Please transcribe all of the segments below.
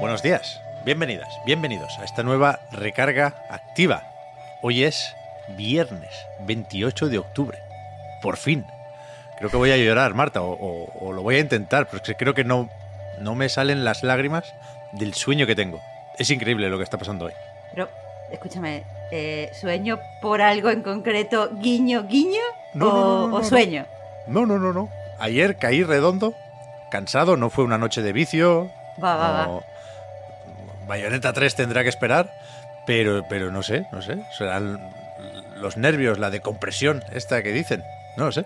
Buenos días, bienvenidas, bienvenidos a esta nueva recarga activa. Hoy es viernes 28 de octubre. Por fin. Creo que voy a llorar, Marta, o, o- o lo voy a intentar, porque creo que no, no me salen las lágrimas del sueño que tengo. Es increíble lo que está pasando hoy. Pero, escúchame, eh, ¿sueño por algo en concreto, guiño, guiño? No, o, no, no, no, o sueño? No, no, no, no. Ayer caí redondo, cansado, no fue una noche de vicio. Va, va, va. Bayonetta 3 tendrá que esperar, pero, pero no sé, no sé. Serán los nervios, la decompresión esta que dicen. No lo sé.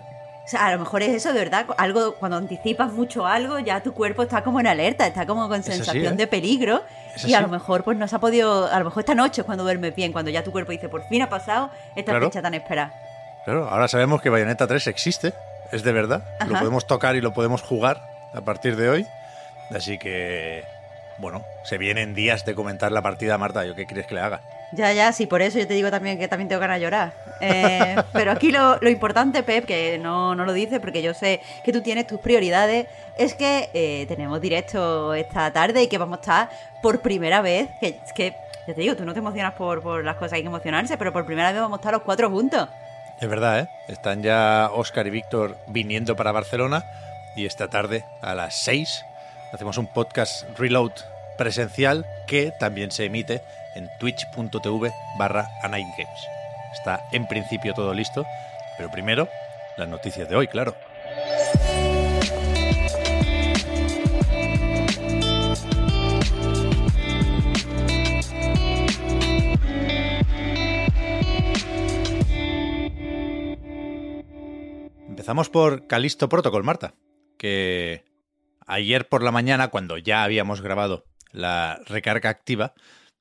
O sea, a lo mejor es eso, de verdad. Algo, cuando anticipas mucho algo, ya tu cuerpo está como en alerta, está como con sensación ¿eh? de peligro. Es y a lo mejor pues no se ha podido. A lo mejor esta noche es cuando duermes bien, cuando ya tu cuerpo dice, por fin ha pasado esta Claro. fecha tan esperada. Claro, ahora sabemos que Bayonetta 3 existe, es de verdad. Lo podemos tocar y lo podemos jugar a partir de hoy. Así que, bueno, se vienen días de comentar la partida, Marta. ¿Yo qué quieres que le haga? Ya, ya, sí, por eso yo te digo también que también tengo ganas de llorar. Eh, pero aquí lo, lo importante, Pep, que no, no lo dices porque yo sé que tú tienes tus prioridades, es que eh, tenemos directo esta tarde y que vamos a estar por primera vez, que, es que ya te digo, tú no te emocionas por, por las cosas que hay que emocionarse, pero por primera vez vamos a estar los cuatro juntos. Es verdad, ¿eh? Están ya Oscar y Víctor viniendo para Barcelona y esta tarde a las 6 hacemos un podcast reload presencial que también se emite en twitch.tv barra Games. Está en principio todo listo, pero primero las noticias de hoy, claro. Empezamos por Calisto Protocol, Marta, que ayer por la mañana, cuando ya habíamos grabado la recarga activa,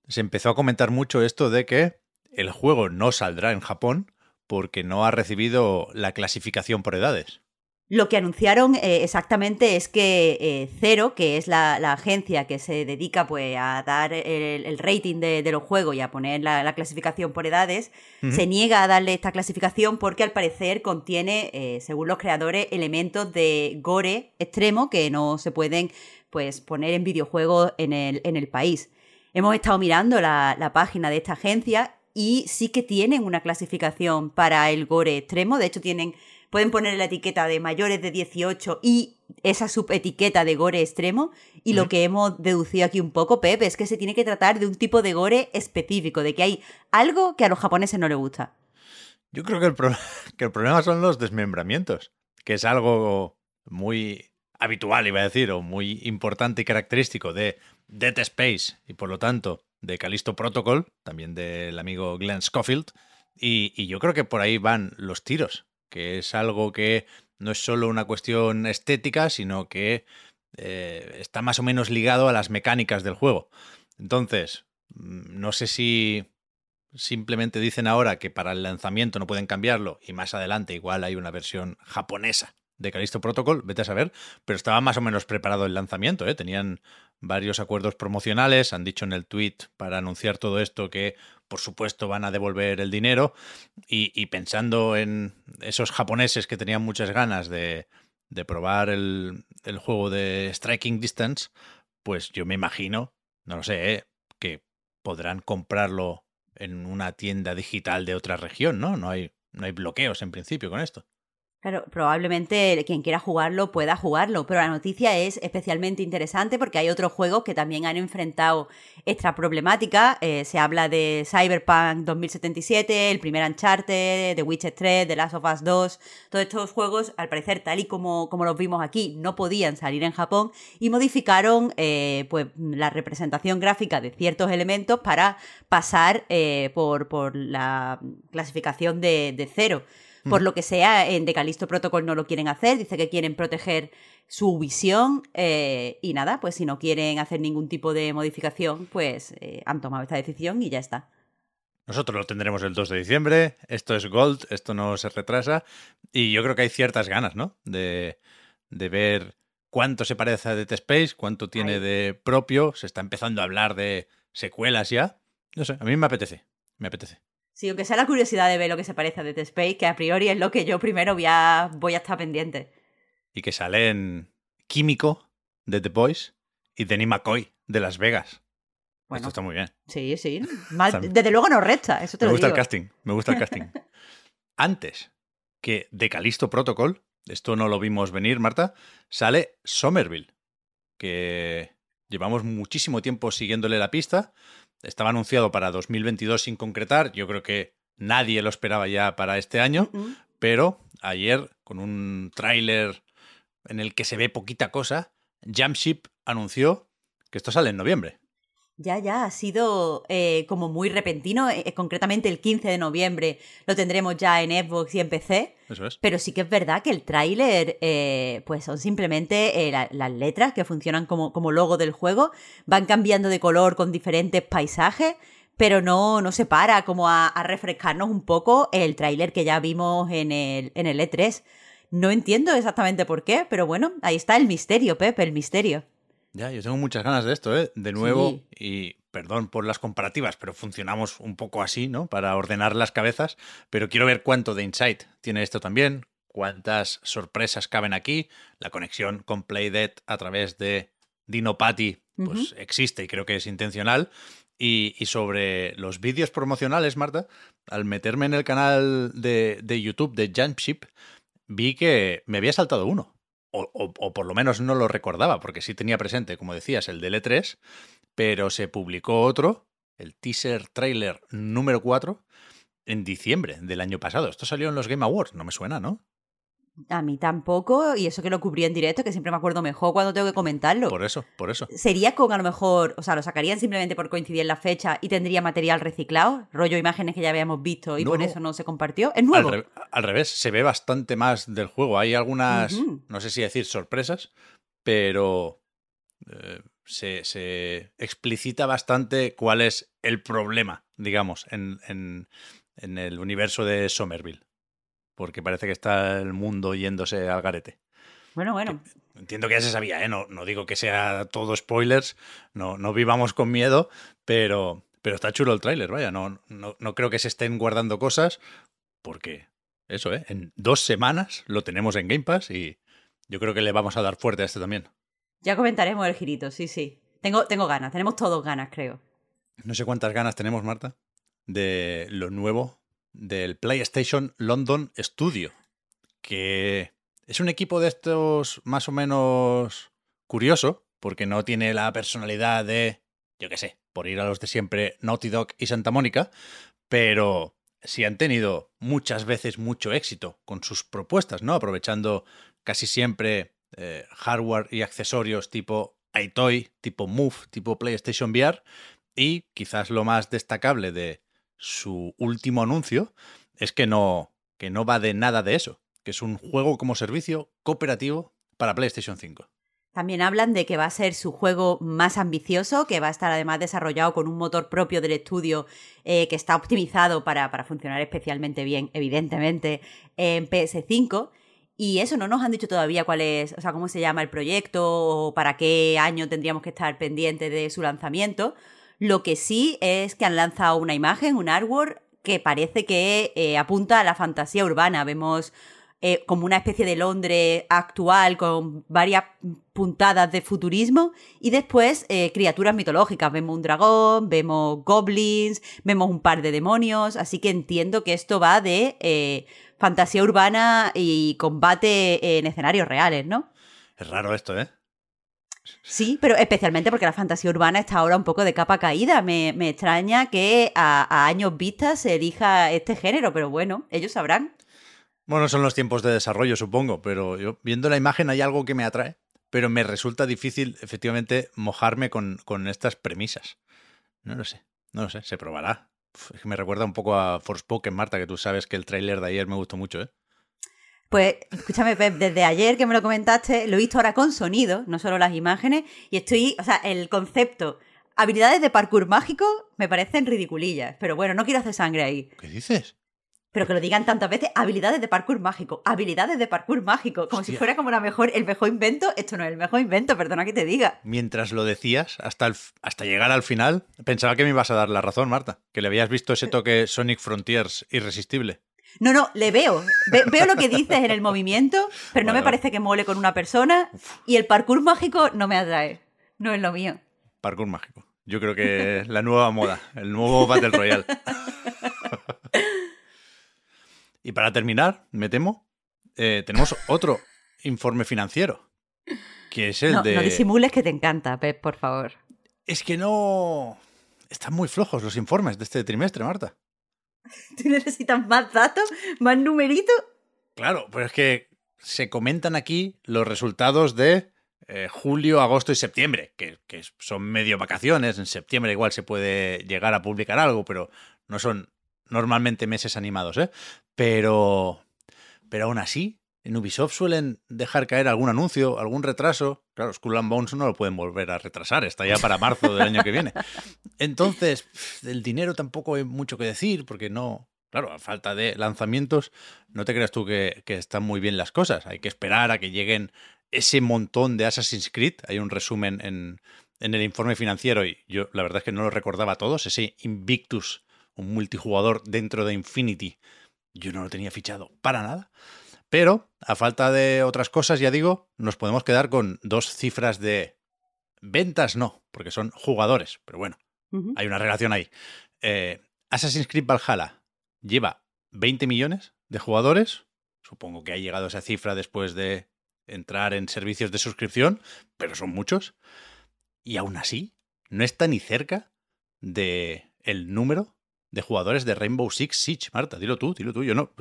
se empezó a comentar mucho esto de que el juego no saldrá en Japón porque no ha recibido la clasificación por edades. Lo que anunciaron eh, exactamente es que eh, Cero, que es la, la agencia que se dedica pues, a dar el, el rating de, de los juegos y a poner la, la clasificación por edades, se niega a darle esta clasificación porque al parecer contiene, eh, según los creadores, elementos de gore extremo que no se pueden pues, poner en videojuegos en el, en el país. Hemos estado mirando la, la página de esta agencia y sí que tienen una clasificación para el gore extremo. De hecho, tienen, pueden poner la etiqueta de mayores de 18 y esa subetiqueta de gore extremo. Y lo que hemos deducido aquí un poco, Pep, es que se tiene que tratar de un tipo de gore específico, de que hay algo que a los japoneses no les gusta. Yo creo que el, pro- que el problema son los desmembramientos, que es algo muy habitual, iba a decir, o muy importante y característico de Dead Space y por lo tanto de Callisto Protocol, también del amigo Glenn Schofield. Y, y yo creo que por ahí van los tiros, que es algo que no es solo una cuestión estética, sino que eh, está más o menos ligado a las mecánicas del juego. Entonces, mm, no sé si simplemente dicen ahora que para el lanzamiento no pueden cambiarlo y más adelante igual hay una versión japonesa de Callisto Protocol, vete a saber, pero estaba más o menos preparado el lanzamiento, ¿eh? tenían varios acuerdos promocionales, han dicho en el tweet para anunciar todo esto que por supuesto van a devolver el dinero y, y pensando en esos japoneses que tenían muchas ganas de, de probar el, el juego de Striking Distance, pues yo me imagino, no lo sé, ¿eh? que podrán comprarlo en una tienda digital de otra región, ¿no? No hay, no hay bloqueos en principio con esto. Claro, probablemente quien quiera jugarlo pueda jugarlo, pero la noticia es especialmente interesante porque hay otros juegos que también han enfrentado esta problemática. Eh, se habla de Cyberpunk 2077, el primer Uncharted, The Witcher 3, The Last of Us 2. Todos estos juegos, al parecer, tal y como, como los vimos aquí, no podían salir en Japón y modificaron eh, pues, la representación gráfica de ciertos elementos para pasar eh, por, por la clasificación de, de cero. Por lo que sea, en Decalisto Protocol no lo quieren hacer, dice que quieren proteger su visión eh, y nada, pues si no quieren hacer ningún tipo de modificación, pues eh, han tomado esta decisión y ya está. Nosotros lo tendremos el 2 de diciembre, esto es Gold, esto no se retrasa y yo creo que hay ciertas ganas, ¿no? De, de ver cuánto se parece a Dead Space, cuánto tiene Ay. de propio, se está empezando a hablar de secuelas ya. No sé, a mí me apetece, me apetece. Sí, aunque sea la curiosidad de ver lo que se parece a Dead Space, que a priori es lo que yo primero voy a, voy a estar pendiente. Y que salen Químico de The Boys y Denny McCoy de Las Vegas. Bueno, Esto está muy bien. sí, sí. Mal- desde luego no resta, eso te Me lo gusta el casting, me gusta el casting. Antes que de Calisto Protocol, esto no lo vimos venir, Marta, sale Somerville, que llevamos muchísimo tiempo siguiéndole la pista. Estaba anunciado para 2022 sin concretar, yo creo que nadie lo esperaba ya para este año, pero ayer, con un tráiler en el que se ve poquita cosa, Jamship anunció que esto sale en noviembre. Ya, ya, ha sido eh, como muy repentino. eh, concretamente el 15 de noviembre lo tendremos ya en Xbox y en PC. Eso es. Pero sí que es verdad que el tráiler, eh, pues son simplemente eh, la- las letras que funcionan como, como logo del juego. Van cambiando de color con diferentes paisajes, pero no, no se para como a, a refrescarnos un poco el tráiler que ya vimos en el, en el E3. No entiendo exactamente por qué, pero bueno, ahí está el misterio, Pepe, el misterio. Ya, yo tengo muchas ganas de esto, ¿eh? De nuevo, Sí. y perdón por las comparativas, pero funcionamos un poco así, ¿no? Para ordenar las cabezas, pero quiero ver cuánto de insight tiene esto también, cuántas sorpresas caben aquí, la conexión con Playdead a través de Dinopati, pues existe y creo que es intencional. Y, y sobre los vídeos promocionales, Marta, al meterme en el canal de, de YouTube de Jumpship, vi que me había saltado uno. O, o- o por lo menos no lo recordaba, porque sí tenía presente, como decías, el del E3, pero se publicó otro, el teaser trailer número 4, en diciembre del año pasado. Esto salió en los Game Awards, no me suena, ¿no? A mí tampoco, y eso que lo cubrí en directo, que siempre me acuerdo mejor cuando tengo que comentarlo. Por eso, por eso. Sería con a lo mejor, o sea, lo sacarían simplemente por coincidir en la fecha y tendría material reciclado, rollo imágenes que ya habíamos visto y No, por no. eso no se compartió. Es Al, nuevo. re- al revés, se ve bastante más del juego. Hay algunas, no sé si decir sorpresas, pero eh, se, se explicita bastante cuál es el problema, digamos, en, en- en el universo de Somerville. Porque parece que está el mundo yéndose al garete. Bueno, bueno. Entiendo que ya se sabía, ¿eh? No, no digo que sea todo spoilers, no, no vivamos con miedo, pero, pero está chulo el tráiler, vaya. No, no, no creo que se estén guardando cosas, porque eso, ¿eh? En dos semanas lo tenemos en Game Pass y yo creo que le vamos a dar fuerte a este también. Ya comentaremos el girito, sí, sí. Tengo, tengo ganas, tenemos todos ganas, creo. No sé cuántas ganas tenemos, Marta, de lo nuevo del PlayStation London Studio, que es un equipo de estos más o menos curioso, porque no tiene la personalidad de, yo qué sé, por ir a los de siempre, Naughty Dog y Santa Mónica, pero sí han tenido muchas veces mucho éxito con sus propuestas, ¿no? Aprovechando casi siempre eh, hardware y accesorios tipo iToy, tipo Move, tipo PlayStation VR, y quizás lo más destacable de su último anuncio es que no, que no va de nada de eso, que es un juego como servicio cooperativo para PlayStation 5. También hablan de que va a ser su juego más ambicioso, que va a estar además desarrollado con un motor propio del estudio eh, que está optimizado para, para funcionar especialmente bien, evidentemente, en PS5. Y eso no nos han dicho todavía cuál es, o sea, cómo se llama el proyecto o para qué año tendríamos que estar pendientes de su lanzamiento. Lo que sí es que han lanzado una imagen, un artwork, que parece que eh, apunta a la fantasía urbana. Vemos eh, como una especie de Londres actual con varias puntadas de futurismo y después eh, criaturas mitológicas. Vemos un dragón, vemos goblins, vemos un par de demonios, así que entiendo que esto va de fantasía urbana y combate en escenarios reales, ¿no? Es raro esto, ¿eh? Sí, pero especialmente porque la fantasía urbana está ahora un poco de capa caída. Me, me extraña que a, años vistas se elija este género, pero bueno, ellos sabrán. Bueno, son los tiempos de desarrollo, supongo, pero yo viendo la imagen hay algo que me atrae, pero me resulta difícil, efectivamente, mojarme con, con estas premisas. No lo sé, no lo sé, se probará. Es que me recuerda un poco a Forspoken, Marta, que tú sabes que el tráiler de ayer me gustó mucho, ¿eh? Pues escúchame, Pep, desde ayer que me lo comentaste, lo he visto ahora con sonido, no solo las imágenes, y estoy, o sea, el concepto, habilidades de parkour mágico me parecen ridiculillas, pero bueno, no quiero hacer sangre ahí. ¿Qué dices? Pero que lo digan tantas veces, habilidades de parkour mágico, habilidades de parkour mágico, como si fuera como la mejor, el mejor invento. Esto no es el mejor invento, perdona que te diga. Mientras lo decías, hasta, el hasta llegar al final, pensaba que me ibas a dar la razón, Marta. Que le habías visto ese toque Sonic Frontiers irresistible. No, no, le veo. Ve- veo lo que dices en el movimiento, pero no me parece que mole con una persona. Y el parkour mágico no me atrae. No es lo mío. Parkour mágico. Yo creo que es la nueva moda, el nuevo Battle Royale. y para terminar, me temo, eh, tenemos otro informe financiero, que es el No, de... no disimules que te encanta, Pep, por favor. Es que no... Están muy flojos los informes de este trimestre, Marta. ¿Tú necesitas más datos? ¿Más numeritos? Claro, pero es que se comentan aquí los resultados de eh, julio, agosto y septiembre, que, que son medio vacaciones. En septiembre igual se puede llegar a publicar algo, pero no son normalmente meses animados, ¿eh? Pero, pero aún así, en Ubisoft suelen dejar caer algún anuncio, algún retraso. Claro, Skull and Bones no lo pueden volver a retrasar, está ya para marzo del año que viene. Entonces, del dinero tampoco hay mucho que decir, porque no. Claro, a falta de lanzamientos, no te creas tú que, que están muy bien las cosas. Hay que esperar a que lleguen ese montón de Assassin's Creed. Hay un resumen en, en el informe financiero y yo la verdad es que no lo recordaba a todos. Ese Invictus, un multijugador dentro de Infinity, yo no lo tenía fichado para nada. Pero, a falta de otras cosas, ya digo, nos podemos quedar con dos cifras de ventas, no, porque son jugadores, pero bueno, hay una relación ahí. Eh, Assassin's Creed Valhalla lleva 20 millones de jugadores. Supongo que ha llegado a esa cifra después de entrar en servicios de suscripción, pero son muchos. Y aún así, no está ni cerca de el número de jugadores de Rainbow Six Siege. Marta, dilo tú, dilo tú. Yo no-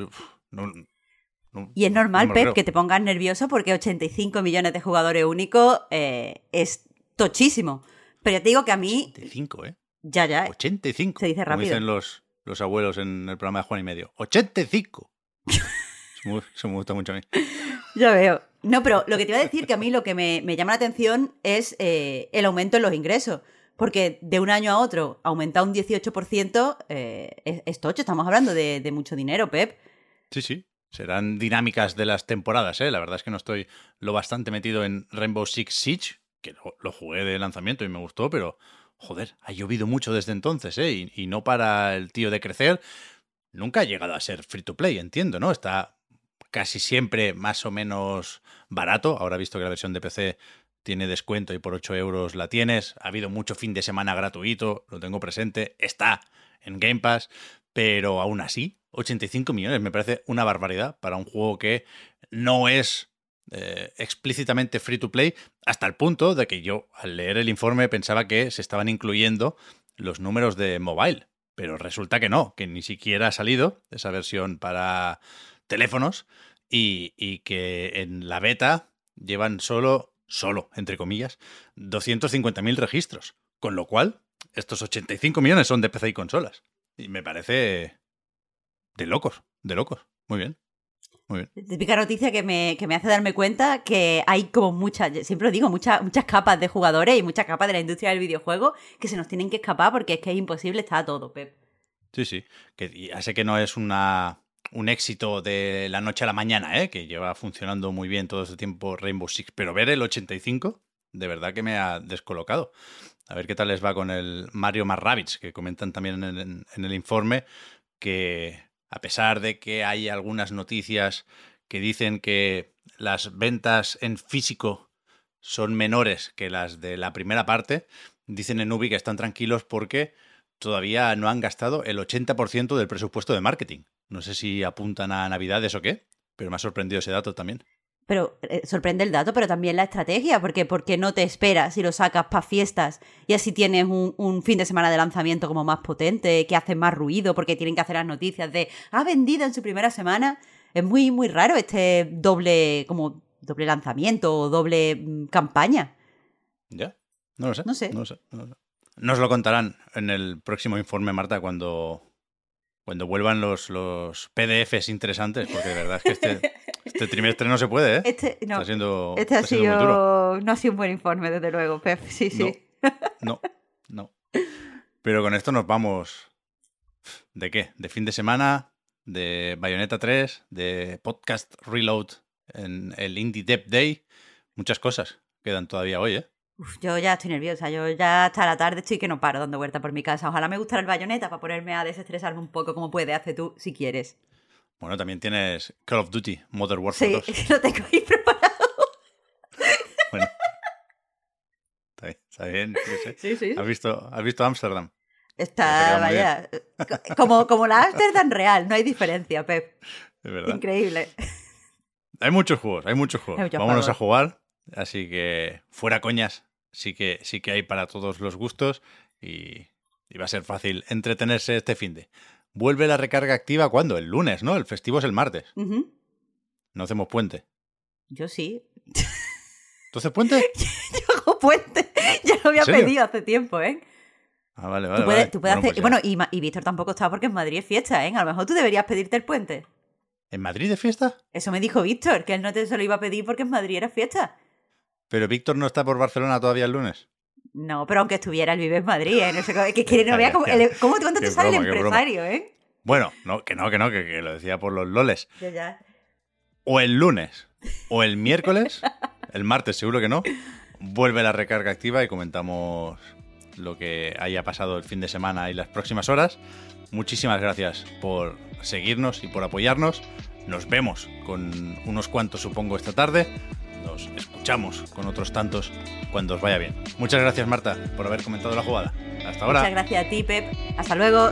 no- Y es normal, no Pep, que te pongas nervioso porque 85 millones de jugadores únicos eh, es tochísimo. Pero ya te digo que a mí, 85, ¿eh? ya, ya, 85. Se dice como rápido. dicen los, los abuelos en el programa de Juan y Medio. 85. Eso me, eso me gusta mucho a mí. ya veo. No, pero lo que te iba a decir que a mí lo que me, me llama la atención es eh, el aumento en los ingresos. Porque de un año a otro aumentar un 18% eh, es, es tocho. Estamos hablando de, de mucho dinero, Pep. Sí, sí. Serán dinámicas de las temporadas, ¿eh? La verdad es que no estoy lo bastante metido en Rainbow Six Siege, que lo, jugué de lanzamiento y me gustó, pero joder, ha llovido mucho desde entonces, ¿eh? Y, y no para el tío de crecer. Nunca ha llegado a ser free to play, entiendo, ¿no? Está casi siempre más o menos barato. Ahora visto que la versión de PC tiene descuento y por 8 euros la tienes. Ha habido mucho fin de semana gratuito, lo tengo presente. Está en Game Pass, pero aún así, 85 millones me parece una barbaridad para un juego que no es eh, explícitamente free to play, hasta el punto de que yo al leer el informe pensaba que se estaban incluyendo los números de mobile, pero resulta que no, que ni siquiera ha salido esa versión para teléfonos y, y que en la beta llevan solo, solo, entre comillas, 250.000 registros, con lo cual estos 85 millones son de PC y consolas. Y me parece de locos, de locos. Muy bien. Muy bien. Típica noticia que me, que me hace darme cuenta que hay como muchas, siempre lo digo, muchas, muchas capas de jugadores y muchas capas de la industria del videojuego que se nos tienen que escapar porque es que es imposible estar todo, Pep. Sí, sí. Que ya sé que no es una, un éxito de la noche a la mañana, ¿eh? que lleva funcionando muy bien todo este tiempo Rainbow Six, pero ver el 85, de verdad que me ha descolocado. A ver qué tal les va con el Mario más que comentan también en, en- en el informe que a pesar de que hay algunas noticias que dicen que las ventas en físico son menores que las de la primera parte, dicen en Ubi que están tranquilos porque todavía no han gastado el 80% del presupuesto de marketing. No sé si apuntan a Navidades o qué, pero me ha sorprendido ese dato también. Pero eh, sorprende el dato, pero también la estrategia, porque ¿por qué no te esperas si lo sacas para fiestas y así tienes un, un fin de semana de lanzamiento como más potente, que hace más ruido, porque tienen que hacer las noticias de ha vendido en su primera semana? Es muy, muy raro este doble, como doble lanzamiento o doble mm, campaña. ¿Ya? No lo sé. No sé. No lo sé, no lo sé. Nos lo contarán en el próximo informe, Marta, cuando, cuando vuelvan los, los PDFs interesantes, porque de verdad es que este, Este trimestre no se puede, ¿eh? Este, no, Está siendo, este ha siendo sido, no ha sido un buen informe, desde luego, Pep. Sí, sí. No, no. Pero con esto nos vamos. ¿De qué? ¿De fin de semana? ¿De Bayonetta 3? ¿De Podcast Reload en el Indie Dev Day? Muchas cosas quedan todavía hoy, ¿eh? Uf, yo ya estoy nerviosa, yo ya hasta la tarde estoy que no paro dando vueltas por mi casa. Ojalá me gustara el bayoneta para ponerme a desestresarme un poco como puede, hace tú, si quieres. Bueno, también tienes Call of Duty, Modern Warfare Sí, 2. lo tengo ahí preparado. Bueno. Está bien, está bien. sé. Sí, sí. ¿Has visto, has visto Amsterdam? Te Está, vaya, co- como, como la Amsterdam real, no hay diferencia, Pep. De verdad. Increíble. Hay muchos juegos, hay muchos juegos. Hay muchos Vámonos juegos. a jugar. Así que fuera coñas, sí que, sí que hay para todos los gustos y, y va a ser fácil entretenerse este fin de. Vuelve la recarga activa cuando? El lunes, ¿no? El festivo es el martes. No hacemos puente. Yo sí. ¿Tú haces puente? Yo hago puente. Ya lo había pedido hace tiempo, ¿eh? Ah, vale, vale. tú puedes, vale. tú puedes Bueno, hacer. pues bueno, y, Víctor tampoco está porque en Madrid es fiesta, ¿eh? A lo mejor tú deberías pedirte el puente. ¿En Madrid de fiesta? Eso me dijo Víctor, que él no te se lo iba a pedir porque en Madrid era fiesta. Pero Víctor no está por Barcelona todavía el lunes. No, pero aunque estuviera, él vive en Madrid, ¿eh? No sé cómo, que, que no vea cómo, el- cómo cuánto te sale broma, el empresario, ¿eh? Bueno, no, que no, que no, que, que lo decía por los loles. Ya, ya. o el lunes o el miércoles, el martes seguro que no, vuelve la recarga activa y comentamos lo que haya pasado el fin de semana y las próximas horas. Muchísimas gracias por seguirnos y por apoyarnos. Nos vemos con unos cuantos, supongo, esta tarde. Nos escuchamos con otros tantos cuando os vaya bien. Muchas gracias, Marta, por haber comentado la jugada. Hasta ahora. Muchas gracias a ti, Pep. Hasta luego.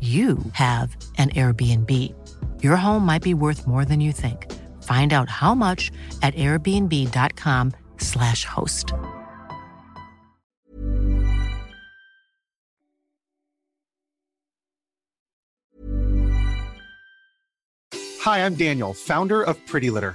you have an Airbnb. Your home might be worth more than you think. Find out how much at airbnb.com/slash host. Hi, I'm Daniel, founder of Pretty Litter.